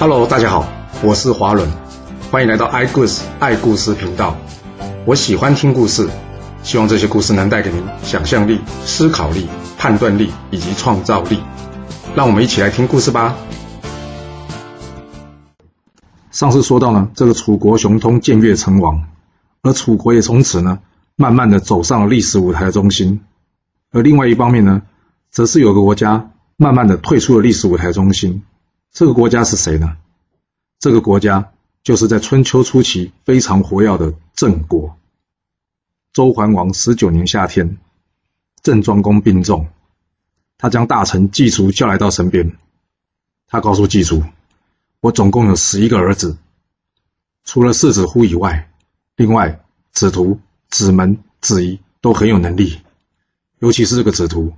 Hello，大家好，我是华伦，欢迎来到爱故事爱故事频道。我喜欢听故事，希望这些故事能带给您想象力、思考力、判断力以及创造力。让我们一起来听故事吧。上次说到呢，这个楚国雄通建越成王，而楚国也从此呢，慢慢的走上了历史舞台的中心。而另外一方面呢，则是有个国家慢慢的退出了历史舞台中心。这个国家是谁呢？这个国家就是在春秋初期非常活跃的郑国。周桓王十九年夏天，郑庄公病重，他将大臣季卒叫来到身边，他告诉季卒：“我总共有十一个儿子，除了世子乎以外，另外子图、子门、子仪都很有能力，尤其是这个子图，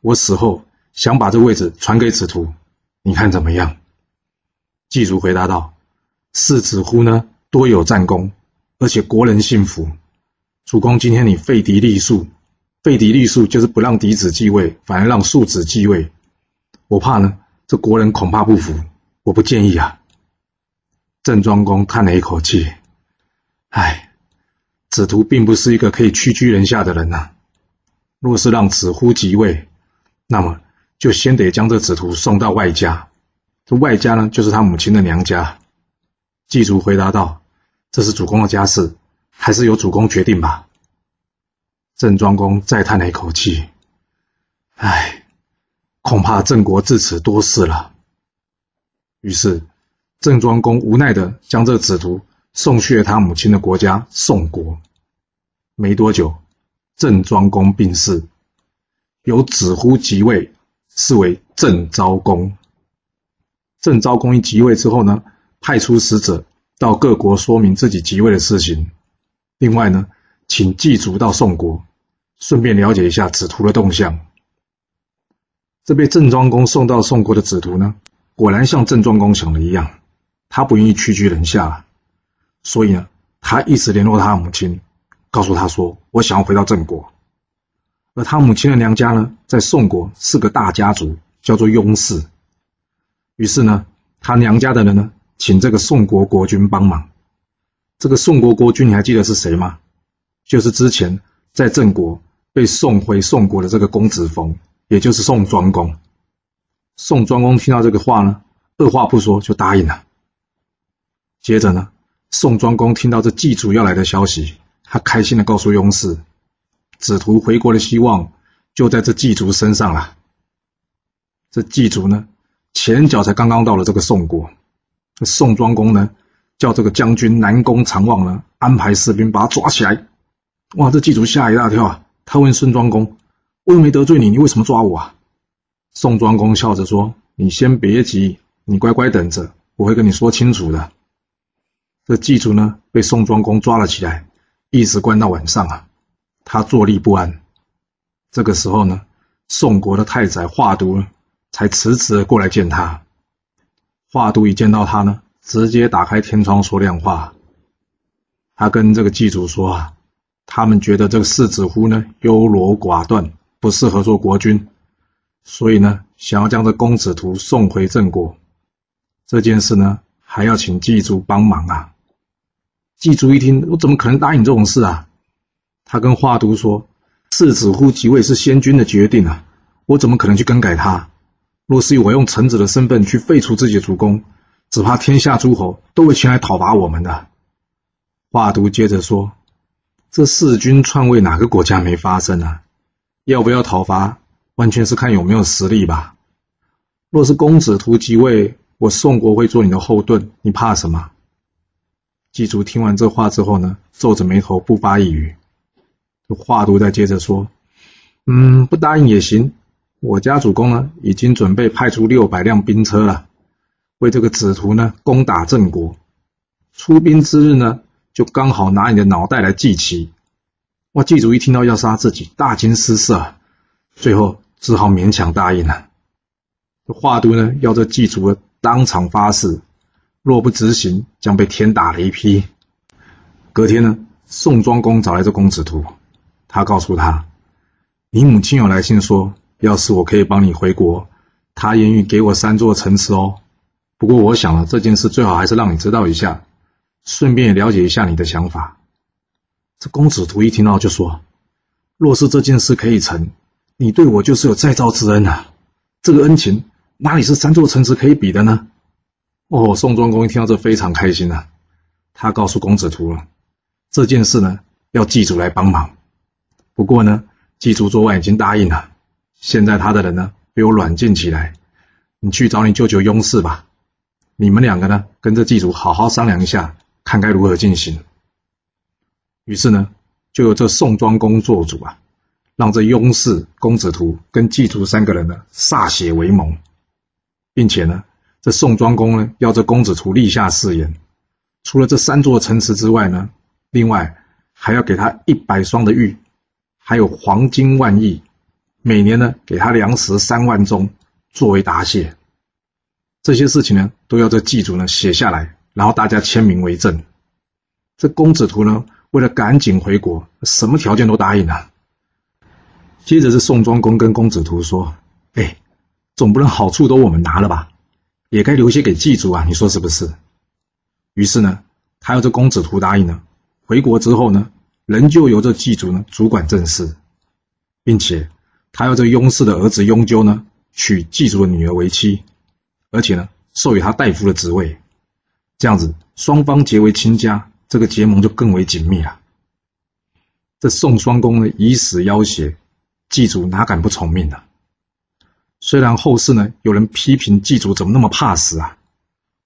我死后想把这位置传给子图。”你看怎么样？季卒回答道：“世子乎呢，多有战功，而且国人信服。主公，今天你废嫡立庶，废嫡立庶就是不让嫡子继位，反而让庶子继位。我怕呢，这国人恐怕不服。我不建议啊。”郑庄公叹了一口气：“唉，子图并不是一个可以屈居人下的人呐。若是让子乎即位，那么……”就先得将这子图送到外家，这外家呢，就是他母亲的娘家。祭卒回答道：“这是主公的家事，还是由主公决定吧。”郑庄公再叹了一口气：“唉，恐怕郑国自此多事了。”于是，郑庄公无奈的将这子图送去了他母亲的国家宋国。没多久，郑庄公病逝，由子乎即位。视为郑昭公。郑昭公一即位之后呢，派出使者到各国说明自己即位的事情。另外呢，请祭祖到宋国，顺便了解一下子图的动向。这被郑庄公送到宋国的子图呢，果然像郑庄公想的一样，他不愿意屈居人下，所以呢，他一直联络他母亲，告诉他说：“我想要回到郑国。”而他母亲的娘家呢，在宋国是个大家族，叫做雍氏。于是呢，他娘家的人呢，请这个宋国国君帮忙。这个宋国国君，你还记得是谁吗？就是之前在郑国被送回宋国的这个公子冯，也就是宋庄公。宋庄公听到这个话呢，二话不说就答应了。接着呢，宋庄公听到这祭祖要来的消息，他开心的告诉雍氏。子图回国的希望就在这祭族身上了。这祭族呢，前脚才刚刚到了这个宋国，宋庄公呢，叫这个将军南宫长望呢，安排士兵把他抓起来。哇，这祭族吓一大跳啊！他问孙庄公：“我又没得罪你，你为什么抓我啊？”宋庄公笑着说：“你先别急，你乖乖等着，我会跟你说清楚的。”这祭族呢，被宋庄公抓了起来，一直关到晚上啊。他坐立不安。这个时候呢，宋国的太宰华都才迟迟的过来见他。华都一见到他呢，直接打开天窗说亮话。他跟这个祭祖说啊，他们觉得这个世子乎呢优柔寡断，不适合做国君，所以呢，想要将这公子图送回郑国。这件事呢，还要请祭祖帮忙啊。祭祖一听，我怎么可能答应这种事啊？他跟华都说：“世子乎即位是先君的决定啊，我怎么可能去更改他？若是我用臣子的身份去废除自己的主公，只怕天下诸侯都会前来讨伐我们的。”华都接着说：“这弑君篡位哪个国家没发生啊？要不要讨伐，完全是看有没有实力吧。若是公子图即位，我宋国会做你的后盾，你怕什么？”季卒听完这话之后呢，皱着眉头不发一语。华都再接着说：“嗯，不答应也行。我家主公呢，已经准备派出六百辆兵车了，为这个子图呢攻打郑国。出兵之日呢，就刚好拿你的脑袋来祭旗。”哇！祭祖一听到要杀自己，大惊失色，最后只好勉强答应了。华都呢，要这祭祖当场发誓，若不执行，将被天打雷劈。隔天呢，宋庄公找来这公子图。他告诉他：“你母亲有来信说，要是我可以帮你回国，他愿意给我三座城池哦。不过我想了，这件事最好还是让你知道一下，顺便也了解一下你的想法。这公子图一听到就说：“若是这件事可以成，你对我就是有再造之恩啊！这个恩情哪里是三座城池可以比的呢？”哦，宋庄公一听到这非常开心啊，他告诉公子图了这件事呢，要祭祖来帮忙。不过呢，祭祖昨晚已经答应了，现在他的人呢被我软禁起来，你去找你舅舅雍氏吧。你们两个呢，跟着祭祖好好商量一下，看该如何进行。于是呢，就由这宋庄公做主啊，让这雍氏、公子图跟祭祖三个人呢歃血为盟，并且呢。这宋庄公呢，要这公子图立下誓言，除了这三座城池之外呢，另外还要给他一百双的玉，还有黄金万亿，每年呢给他粮食三万钟作为答谢。这些事情呢，都要这祭祖呢写下来，然后大家签名为证。这公子图呢，为了赶紧回国，什么条件都答应了。接着是宋庄公跟公子图说：“哎，总不能好处都我们拿了吧？”也该留些给祭祖啊，你说是不是？于是呢，他要这公子图答应了。回国之后呢，仍旧由这祭祖呢主管政事，并且他要这雍氏的儿子雍纠呢娶祭祖的女儿为妻，而且呢授予他大夫的职位。这样子，双方结为亲家，这个结盟就更为紧密了。这宋双公呢以死要挟，祭祖哪敢不从命呢？虽然后世呢有人批评祭祖怎么那么怕死啊，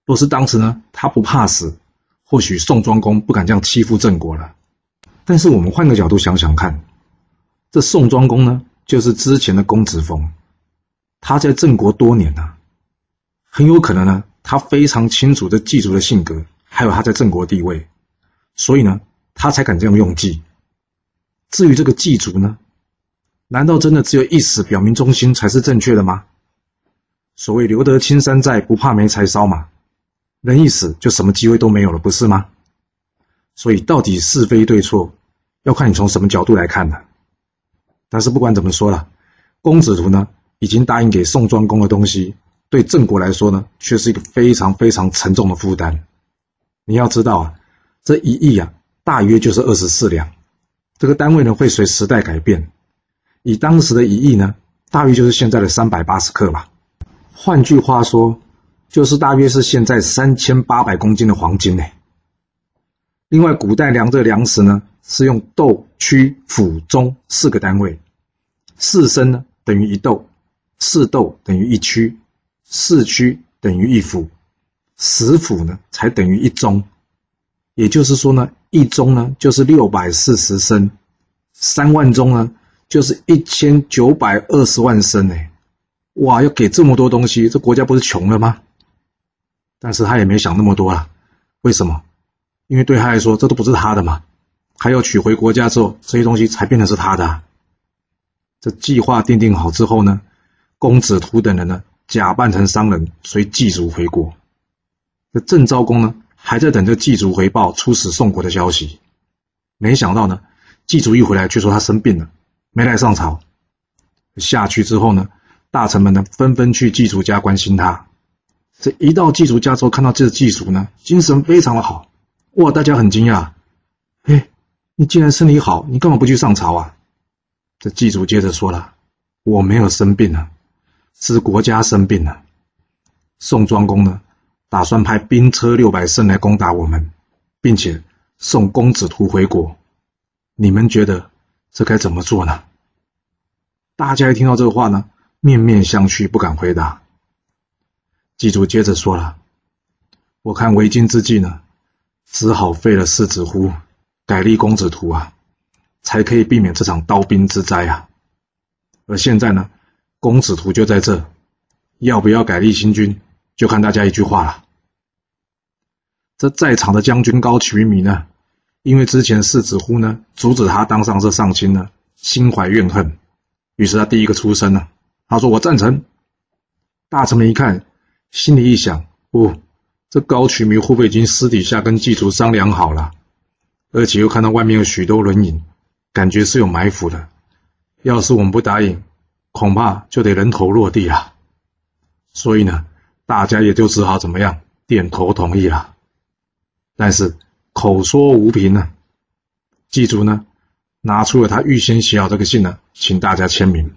若是当时呢他不怕死，或许宋庄公不敢这样欺负郑国了。但是我们换个角度想想看，这宋庄公呢就是之前的公子封，他在郑国多年呢，很有可能呢他非常清楚这祭祖的性格，还有他在郑国地位，所以呢他才敢这样用计。至于这个祭祖呢？难道真的只有一死表明忠心才是正确的吗？所谓留得青山在，不怕没柴烧嘛。人一死就什么机会都没有了，不是吗？所以到底是非对错，要看你从什么角度来看的。但是不管怎么说了，公子图呢已经答应给宋庄公的东西，对郑国来说呢却是一个非常非常沉重的负担。你要知道啊，这一亿啊大约就是二十四两，这个单位呢会随时代改变。以当时的一亿呢，大约就是现在的三百八十克吧。换句话说，就是大约是现在三千八百公斤的黄金呢。另外，古代量这粮食呢，是用斗、区、府、中四个单位。四升呢等于一斗，四斗等于一区，四区等于一府，十府呢才等于一中。也就是说呢，一中呢就是六百四十升，三万中呢。就是一千九百二十万升呢，哇！要给这么多东西，这国家不是穷了吗？但是他也没想那么多啊，为什么？因为对他来说，这都不是他的嘛。还要取回国家之后，这些东西才变成是他的。这计划定定好之后呢，公子图等人呢，假扮成商人，随祭祖回国。这郑昭公呢，还在等着祭祖回报出使宋国的消息。没想到呢，祭祖一回来，却说他生病了。没来上朝，下去之后呢，大臣们呢纷纷去祭祖家关心他。这一到祭祖家之后，看到这个祭祖呢，精神非常的好，哇，大家很惊讶。哎，你既然身体好，你干嘛不去上朝啊？这祭祖接着说了：“我没有生病啊，是国家生病了。宋庄公呢，打算派兵车六百乘来攻打我们，并且送公子图回国。你们觉得？”这该怎么做呢？大家一听到这个话呢，面面相觑，不敢回答。祭祖接着说了：“我看为今之计呢，只好废了世子乎，改立公子图啊，才可以避免这场刀兵之灾啊。而现在呢，公子图就在这，要不要改立新君，就看大家一句话了。这在场的将军高渠弥呢？”因为之前世子乎呢阻止他当上这上卿呢，心怀怨恨，于是他第一个出声了。他说：“我赞成。”大臣们一看，心里一想：“不，这高渠弥会不会已经私底下跟祭祖商量好了？而且又看到外面有许多人影，感觉是有埋伏的。要是我们不答应，恐怕就得人头落地了。所以呢，大家也就只好怎么样点头同意了。但是口说无凭呢，祭祖呢拿出了他预先写好这个信呢，请大家签名。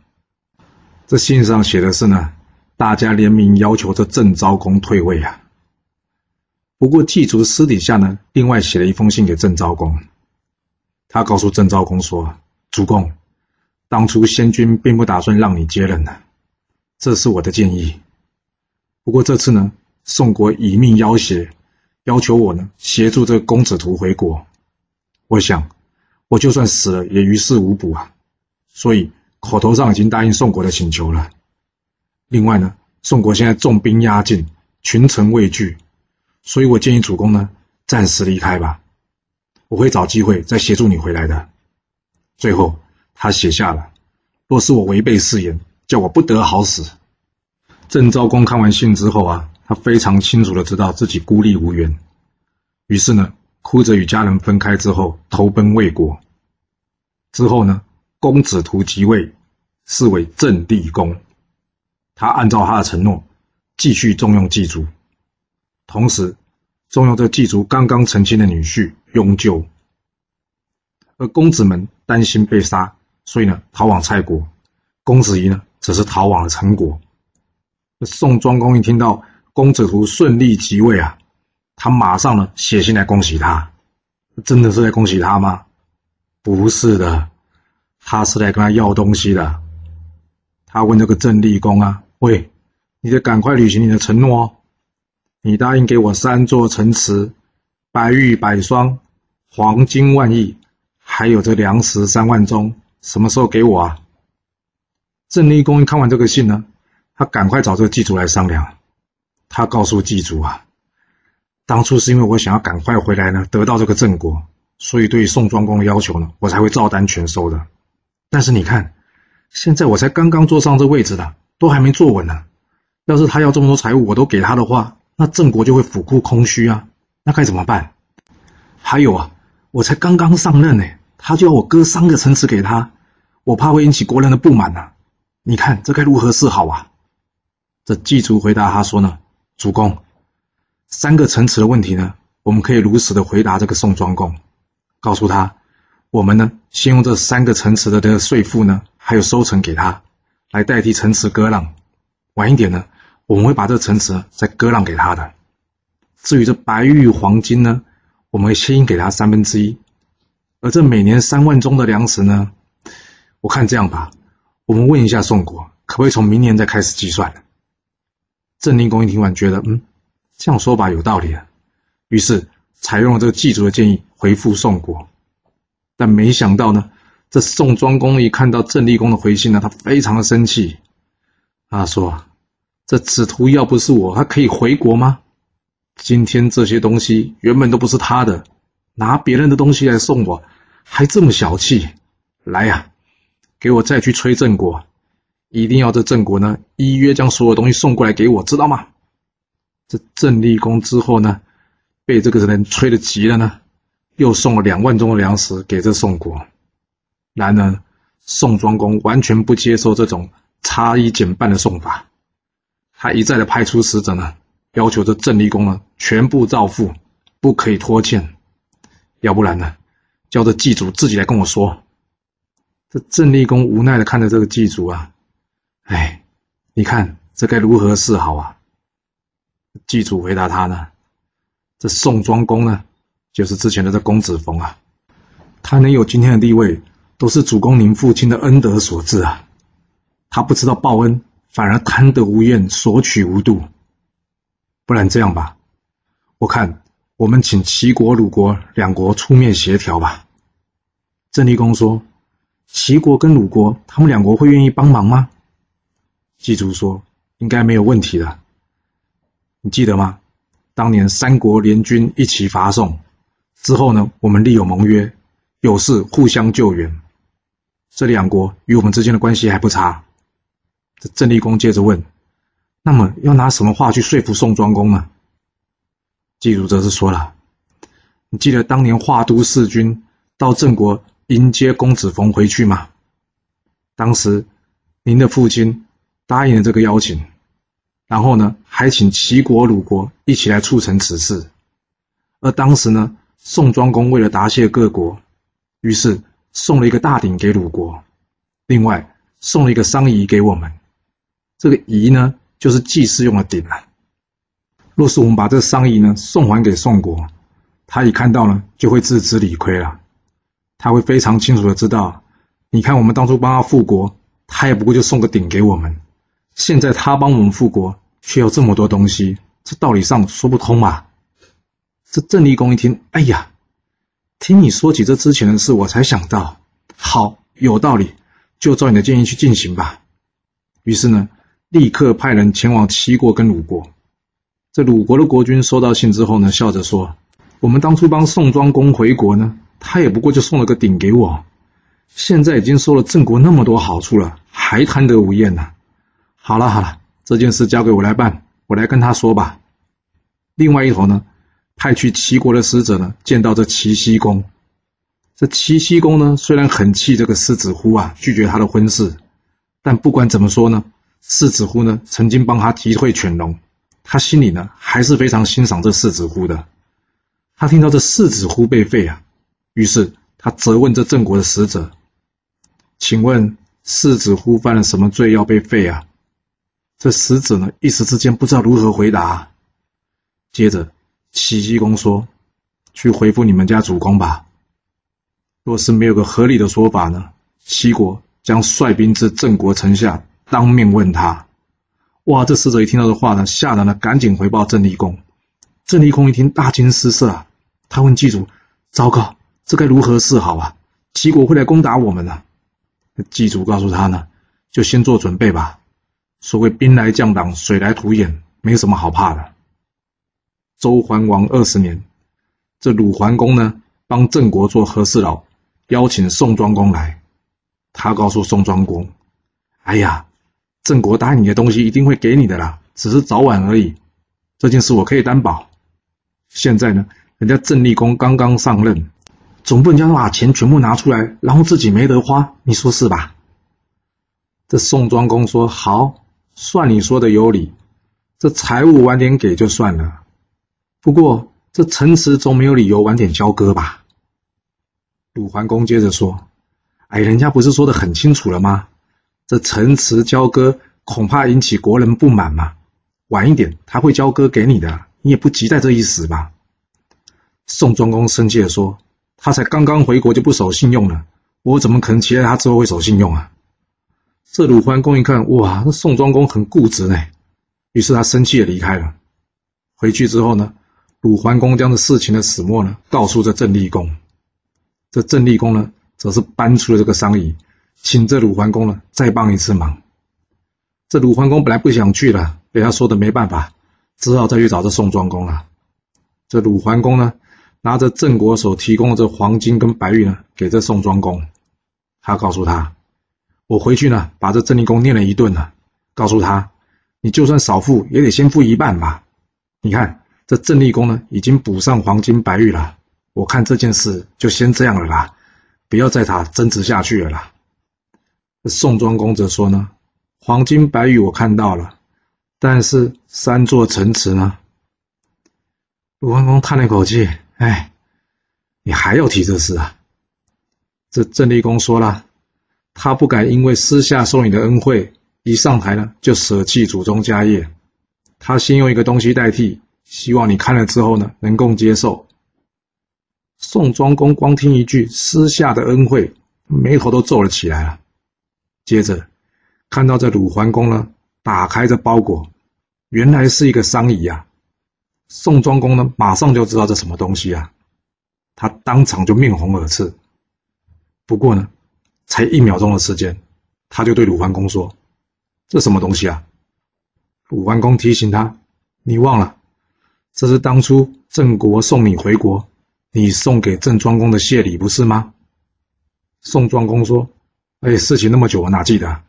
这信上写的是呢，大家联名要求这郑昭公退位啊。不过祭祖私底下呢，另外写了一封信给郑昭公，他告诉郑昭公说：“主公，当初先君并不打算让你接任的，这是我的建议。不过这次呢，宋国以命要挟，要求我呢协助这个公子图回国。我想，我就算死了也于事无补啊。所以。”口头上已经答应宋国的请求了。另外呢，宋国现在重兵压境，群臣畏惧，所以我建议主公呢暂时离开吧。我会找机会再协助你回来的。最后，他写下了：若是我违背誓言，叫我不得好死。郑昭公看完信之后啊，他非常清楚的知道自己孤立无援，于是呢，哭着与家人分开之后，投奔魏国。之后呢？公子图即位，是为郑地公。他按照他的承诺，继续重用祭祖，同时重用这祭祖刚刚成亲的女婿雍纠。而公子们担心被杀，所以呢逃往蔡国。公子仪呢则是逃往了陈国。宋庄公一听到公子图顺利即位啊，他马上呢写信来恭喜他。真的是在恭喜他吗？不是的。他是来跟他要东西的。他问这个郑立公啊：“喂，你得赶快履行你的承诺哦！你答应给我三座城池，白玉百双，黄金万亿，还有这粮食三万钟，什么时候给我啊？”郑立公一看完这个信呢，他赶快找这个祭祖来商量。他告诉祭祖啊：“当初是因为我想要赶快回来呢，得到这个郑国，所以对宋庄公的要求呢，我才会照单全收的。”但是你看，现在我才刚刚坐上这位置的，都还没坐稳呢。要是他要这么多财物，我都给他的话，那郑国就会府库空虚啊。那该怎么办？还有啊，我才刚刚上任呢，他就要我割三个城池给他，我怕会引起国人的不满呐。你看这该如何是好啊？这祭祖回答他说呢：“主公，三个城池的问题呢，我们可以如实的回答这个宋庄公，告诉他。”我们呢，先用这三个城池的这个税赋呢，还有收成给他，来代替城池割让。晚一点呢，我们会把这个城池再割让给他的。至于这白玉黄金呢，我们会先给他三分之一。而这每年三万钟的粮食呢，我看这样吧，我们问一下宋国，可不可以从明年再开始计算？郑灵公一听完，觉得嗯，这样说法有道理啊，于是采用了这个祭祖的建议，回复宋国。但没想到呢，这宋庄公一看到郑立公的回信呢，他非常的生气。他说：“这子图要不是我，他可以回国吗？今天这些东西原本都不是他的，拿别人的东西来送我，还这么小气！来呀，给我再去催郑国，一定要这郑国呢依约将所有东西送过来给我，知道吗？”这郑立公之后呢，被这个人催的急了呢。又送了两万钟的粮食给这宋国，然而宋庄公完全不接受这种差一减半的送法，他一再的派出使者呢，要求这郑立公呢全部照付，不可以拖欠，要不然呢，叫这祭祖自己来跟我说。这郑立公无奈的看着这个祭祖啊，哎，你看这该如何是好啊？祭祖回答他呢，这宋庄公呢？就是之前的这公子冯啊，他能有今天的地位，都是主公您父亲的恩德所致啊。他不知道报恩，反而贪得无厌，索取无度。不然这样吧，我看我们请齐国、鲁国两国出面协调吧。郑立公说：“齐国跟鲁国，他们两国会愿意帮忙吗？”祭祖说：“应该没有问题的。你记得吗？当年三国联军一起伐宋。”之后呢，我们立有盟约，有事互相救援。这两国与我们之间的关系还不差。这郑立公接着问：“那么要拿什么话去说服宋庄公呢？”季祖则是说了：“你记得当年华都弑君到郑国迎接公子冯回去吗？当时您的父亲答应了这个邀请，然后呢，还请齐国、鲁国一起来促成此事。而当时呢，宋庄公为了答谢各国，于是送了一个大鼎给鲁国，另外送了一个商仪给我们。这个仪呢，就是祭祀用的鼎啊。若是我们把这商仪呢送还给宋国，他一看到呢，就会自知理亏了。他会非常清楚的知道，你看我们当初帮他复国，他也不过就送个鼎给我们。现在他帮我们复国，却要这么多东西，这道理上说不通嘛。这郑立公一听，哎呀，听你说起这之前的事，我才想到，好，有道理，就照你的建议去进行吧。于是呢，立刻派人前往齐国跟鲁国。这鲁国的国君收到信之后呢，笑着说：“我们当初帮宋庄公回国呢，他也不过就送了个鼎给我，现在已经收了郑国那么多好处了，还贪得无厌呢。”好了好了，这件事交给我来办，我来跟他说吧。另外一头呢，派去齐国的使者呢，见到这齐僖公。这齐僖公呢，虽然很气这个狮子呼啊，拒绝他的婚事，但不管怎么说呢，世子呼呢，曾经帮他击退犬戎，他心里呢，还是非常欣赏这世子呼的。他听到这世子呼被废啊，于是他责问这郑国的使者：“请问世子呼犯了什么罪要被废啊？”这使者呢，一时之间不知道如何回答。接着，齐僖公说：“去回复你们家主公吧。若是没有个合理的说法呢，齐国将率兵至郑国城下，当面问他。”哇！这使者一听到这话呢，吓得呢，赶紧回报郑立公。郑立公一听，大惊失色啊！他问祭主：“糟糕，这该如何是好啊？齐国会来攻打我们呢？”祭主告诉他呢：“就先做准备吧。”所谓兵来将挡，水来土掩，没什么好怕的。周桓王二十年，这鲁桓公呢，帮郑国做和事佬，邀请宋庄公来。他告诉宋庄公：“哎呀，郑国答应你的东西一定会给你的啦，只是早晚而已。这件事我可以担保。现在呢，人家郑立公刚刚上任，总不能叫他把钱全部拿出来，然后自己没得花，你说是吧？”这宋庄公说：“好。”算你说的有理，这财物晚点给就算了。不过这陈词总没有理由晚点交割吧？鲁桓公接着说：“哎，人家不是说的很清楚了吗？这城池交割恐怕引起国人不满嘛。晚一点他会交割给你的，你也不急在这一时吧？”宋庄公生气的说：“他才刚刚回国就不守信用了，我怎么可能期待他之后会守信用啊？”这鲁桓公一看，哇，那宋庄公很固执呢，于是他生气的离开了。回去之后呢，鲁桓公将这事情的始末呢，告诉这郑立公。这郑立公呢，则是搬出了这个商议，请这鲁桓公呢，再帮一次忙。这鲁桓公本来不想去了，被他说的没办法，只好再去找这宋庄公了。这鲁桓公呢，拿着郑国所提供的这黄金跟白玉呢，给这宋庄公，他告诉他。我回去呢，把这郑立公念了一顿呢，告诉他，你就算少付，也得先付一半吧。你看这郑立公呢，已经补上黄金白玉了，我看这件事就先这样了啦，不要再他争执下去了啦。宋庄公则说呢，黄金白玉我看到了，但是三座城池呢？鲁桓公叹了一口气，哎，你还要提这事啊？这郑立公说了。他不敢因为私下受你的恩惠，一上台呢就舍弃祖宗家业。他先用一个东西代替，希望你看了之后呢能够接受。宋庄公光听一句私下的恩惠，眉头都皱了起来了。接着看到这鲁桓公呢打开这包裹，原来是一个商仪啊。宋庄公呢马上就知道这什么东西啊，他当场就面红耳赤。不过呢。才一秒钟的时间，他就对鲁桓公说：“这什么东西啊？”鲁桓公提醒他：“你忘了，这是当初郑国送你回国，你送给郑庄公的谢礼，不是吗？”宋庄公说：“哎，事情那么久，我哪记得？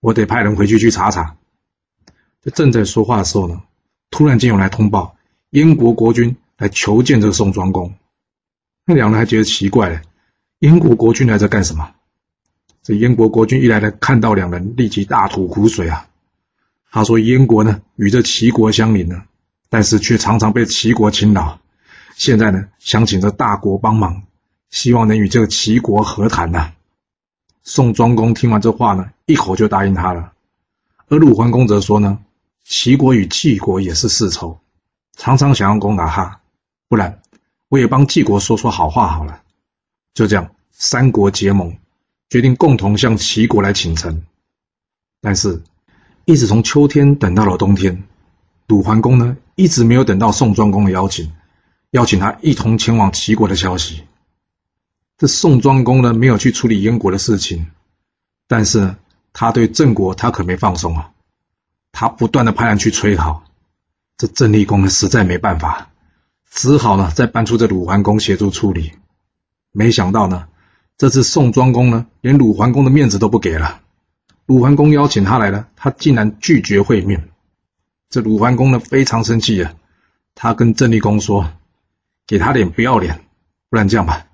我得派人回去去查查。”就正在说话的时候呢，突然间有来通报，燕国国君来求见这个宋庄公。那两人还觉得奇怪，燕国国君来这干什么？这燕国国君一来呢，看到两人，立即大吐苦水啊！他说燕国呢与这齐国相邻呢，但是却常常被齐国侵扰。现在呢想请这大国帮忙，希望能与这个齐国和谈呐。宋庄公听完这话呢，一口就答应他了。而鲁桓公则说呢，齐国与晋国也是世仇，常常想要攻打他，不然我也帮晋国说说好话好了。就这样，三国结盟，决定共同向齐国来请臣。但是。一直从秋天等到了冬天，鲁桓公呢一直没有等到宋庄公的邀请，邀请他一同前往齐国的消息。这宋庄公呢没有去处理燕国的事情，但是他对郑国他可没放松啊，他不断的派人去催讨。这郑立公呢实在没办法，只好呢再搬出这鲁桓公协助处理。没想到呢这次宋庄公呢连鲁桓公的面子都不给了。鲁桓公邀请他来了，他竟然拒绝会面。这鲁桓公呢非常生气啊，他跟郑立公说：“给他脸不要脸，不然这样吧，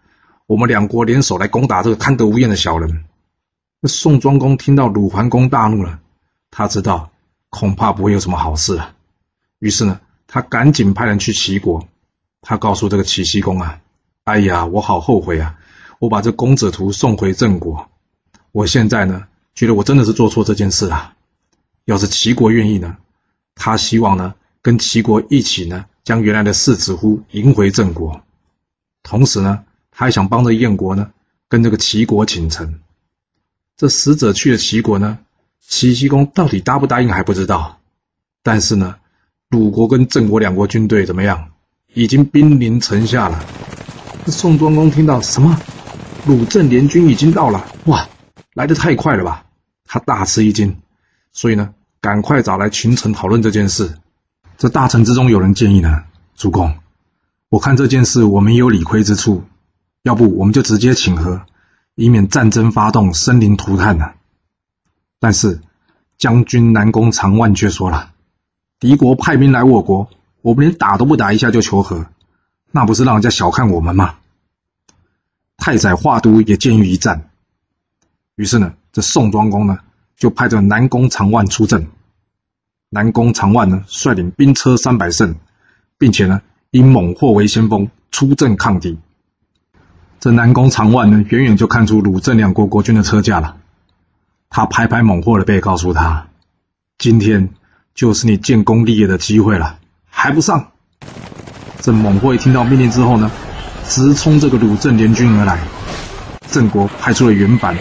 我们两国联手来攻打这个贪得无厌的小人。”那宋庄公听到鲁桓公大怒了，他知道恐怕不会有什么好事啊。于是呢，他赶紧派人去齐国，他告诉这个齐僖公啊：“哎呀，我好后悔啊，我把这公子图送回郑国，我现在呢。”觉得我真的是做错这件事了。要是齐国愿意呢，他希望呢跟齐国一起呢将原来的世子乎迎回郑国，同时呢还想帮着燕国呢跟这个齐国请臣。这使者去了齐国呢，齐僖公到底答不答应还不知道。但是呢，鲁国跟郑国两国军队怎么样？已经兵临城下了。宋庄公听到什么？鲁郑联军已经到了，哇！来的太快了吧！他大吃一惊，所以呢，赶快找来群臣讨论这件事。这大臣之中有人建议呢，主公，我看这件事我们也有理亏之处，要不我们就直接请和，以免战争发动，生灵涂炭呢。但是将军南宫长万却说了，敌国派兵来我国，我们连打都不打一下就求和，那不是让人家小看我们吗？太宰华都也建议一战。于是呢，这宋庄公呢就派这南宫长万出阵。南宫长万呢率领兵车三百乘，并且呢以猛货为先锋出阵抗敌。这南宫长万呢远远就看出鲁郑两国国君的车驾了，他拍拍猛货的背，告诉他：“今天就是你建功立业的机会了，还不上？”这猛货一听到命令之后呢，直冲这个鲁郑联军而来。郑国派出了原版。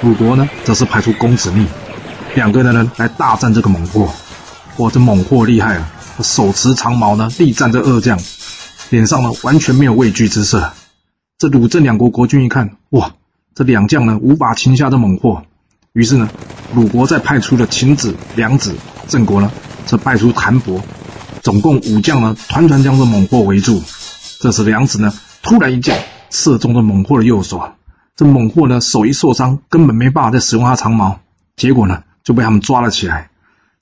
鲁国呢，则是派出公子逆，两个人呢来大战这个猛货。哇，这猛货厉害啊！手持长矛呢，力战这二将，脸上呢完全没有畏惧之色。这鲁郑两国国君一看，哇，这两将呢无法擒下这猛货，于是呢，鲁国再派出了秦子、梁子，郑国呢则派出谭伯，总共五将呢，团团将这猛货围住。这时梁子呢突然一箭射中了猛货的右手。这猛货呢，手一受伤，根本没办法再使用他长矛，结果呢，就被他们抓了起来。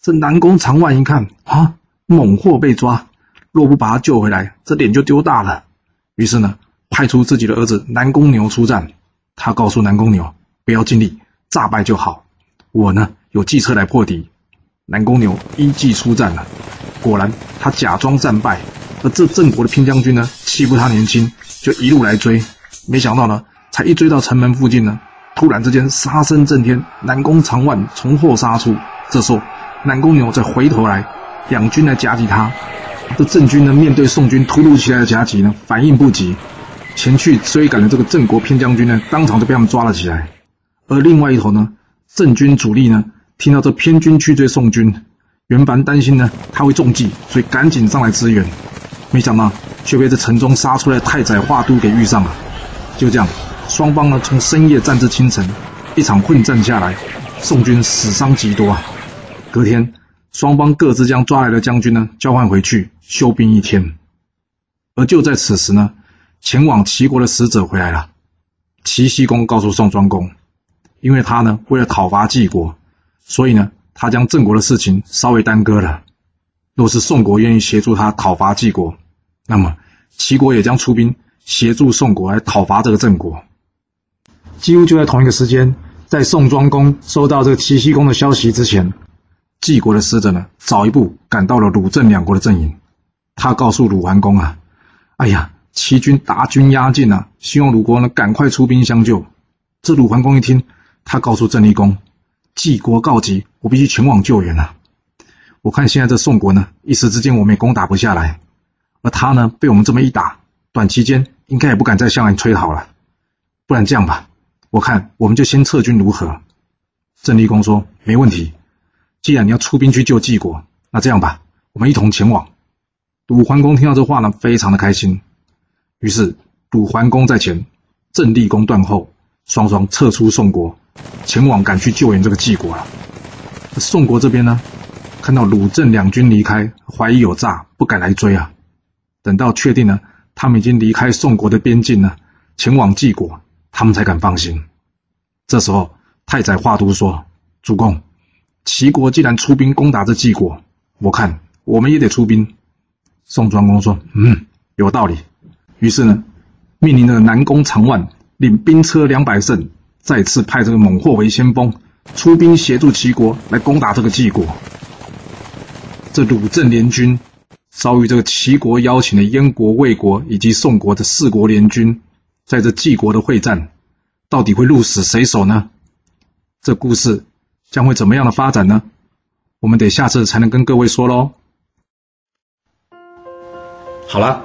这南宫长万一看啊，猛货被抓，若不把他救回来，这脸就丢大了。于是呢，派出自己的儿子南宫牛出战。他告诉南宫牛，不要尽力，诈败就好。我呢，有计策来破敌。南宫牛依计出战了，果然他假装战败。而这郑国的偏将军呢，欺负他年轻，就一路来追，没想到呢。才一追到城门附近呢，突然之间杀声震天，南宫长万从后杀出。这时候，南宫牛再回头来，两军来夹击他。这郑军呢，面对宋军突如其来的夹击呢，反应不及，前去追赶的这个郑国偏将军呢，当场就被他们抓了起来。而另外一头呢，郑军主力呢，听到这偏军去追宋军，袁凡担心呢他会中计，所以赶紧上来支援，没想到却被这城中杀出来的太宰华都给遇上了。就这样。双方呢，从深夜战至清晨，一场混战下来，宋军死伤极多啊。隔天，双方各自将抓来的将军呢交换回去，休兵一天。而就在此时呢，前往齐国的使者回来了。齐僖公告诉宋庄公，因为他呢为了讨伐晋国，所以呢他将郑国的事情稍微耽搁了。若是宋国愿意协助他讨伐晋国，那么齐国也将出兵协助宋国来讨伐这个郑国。几乎就在同一个时间，在宋庄公收到这个齐僖公的消息之前，晋国的使者呢，早一步赶到了鲁郑两国的阵营。他告诉鲁桓公啊：“哎呀，齐军大军压境啊，希望鲁国呢赶快出兵相救。”这鲁桓公一听，他告诉郑厉公：“晋国告急，我必须前往救援啊！我看现在这宋国呢，一时之间我们也攻打不下来，而他呢，被我们这么一打，短期间应该也不敢再向来催讨了。不然这样吧，我看我们就先撤军如何？”郑立公说：“没问题。”既然你要出兵去救晋国，那这样吧，我们一同前往。鲁桓公听到这话呢，非常的开心。于是鲁桓公在前，郑厉公断后，双双撤出宋国，前往赶去救援这个晋国了。宋国这边呢，看到鲁郑两军离开，怀疑有诈，不敢来追啊。等到确定了他们已经离开宋国的边境呢，前往晋国，他们才敢放心。这时候太宰华都说：“主公。”齐国既然出兵攻打这晋国，我看我们也得出兵。宋庄公说：“嗯，有道理。”于是呢，命令那个南宫长万领兵车两百乘，再次派这个猛获为先锋，出兵协助齐国来攻打这个晋国。这鲁郑联军遭遇这个齐国邀请的燕国、魏国以及宋国的四国联军，在这晋国的会战，到底会鹿死谁手呢？这故事。将会怎么样的发展呢？我们得下次才能跟各位说喽。好了，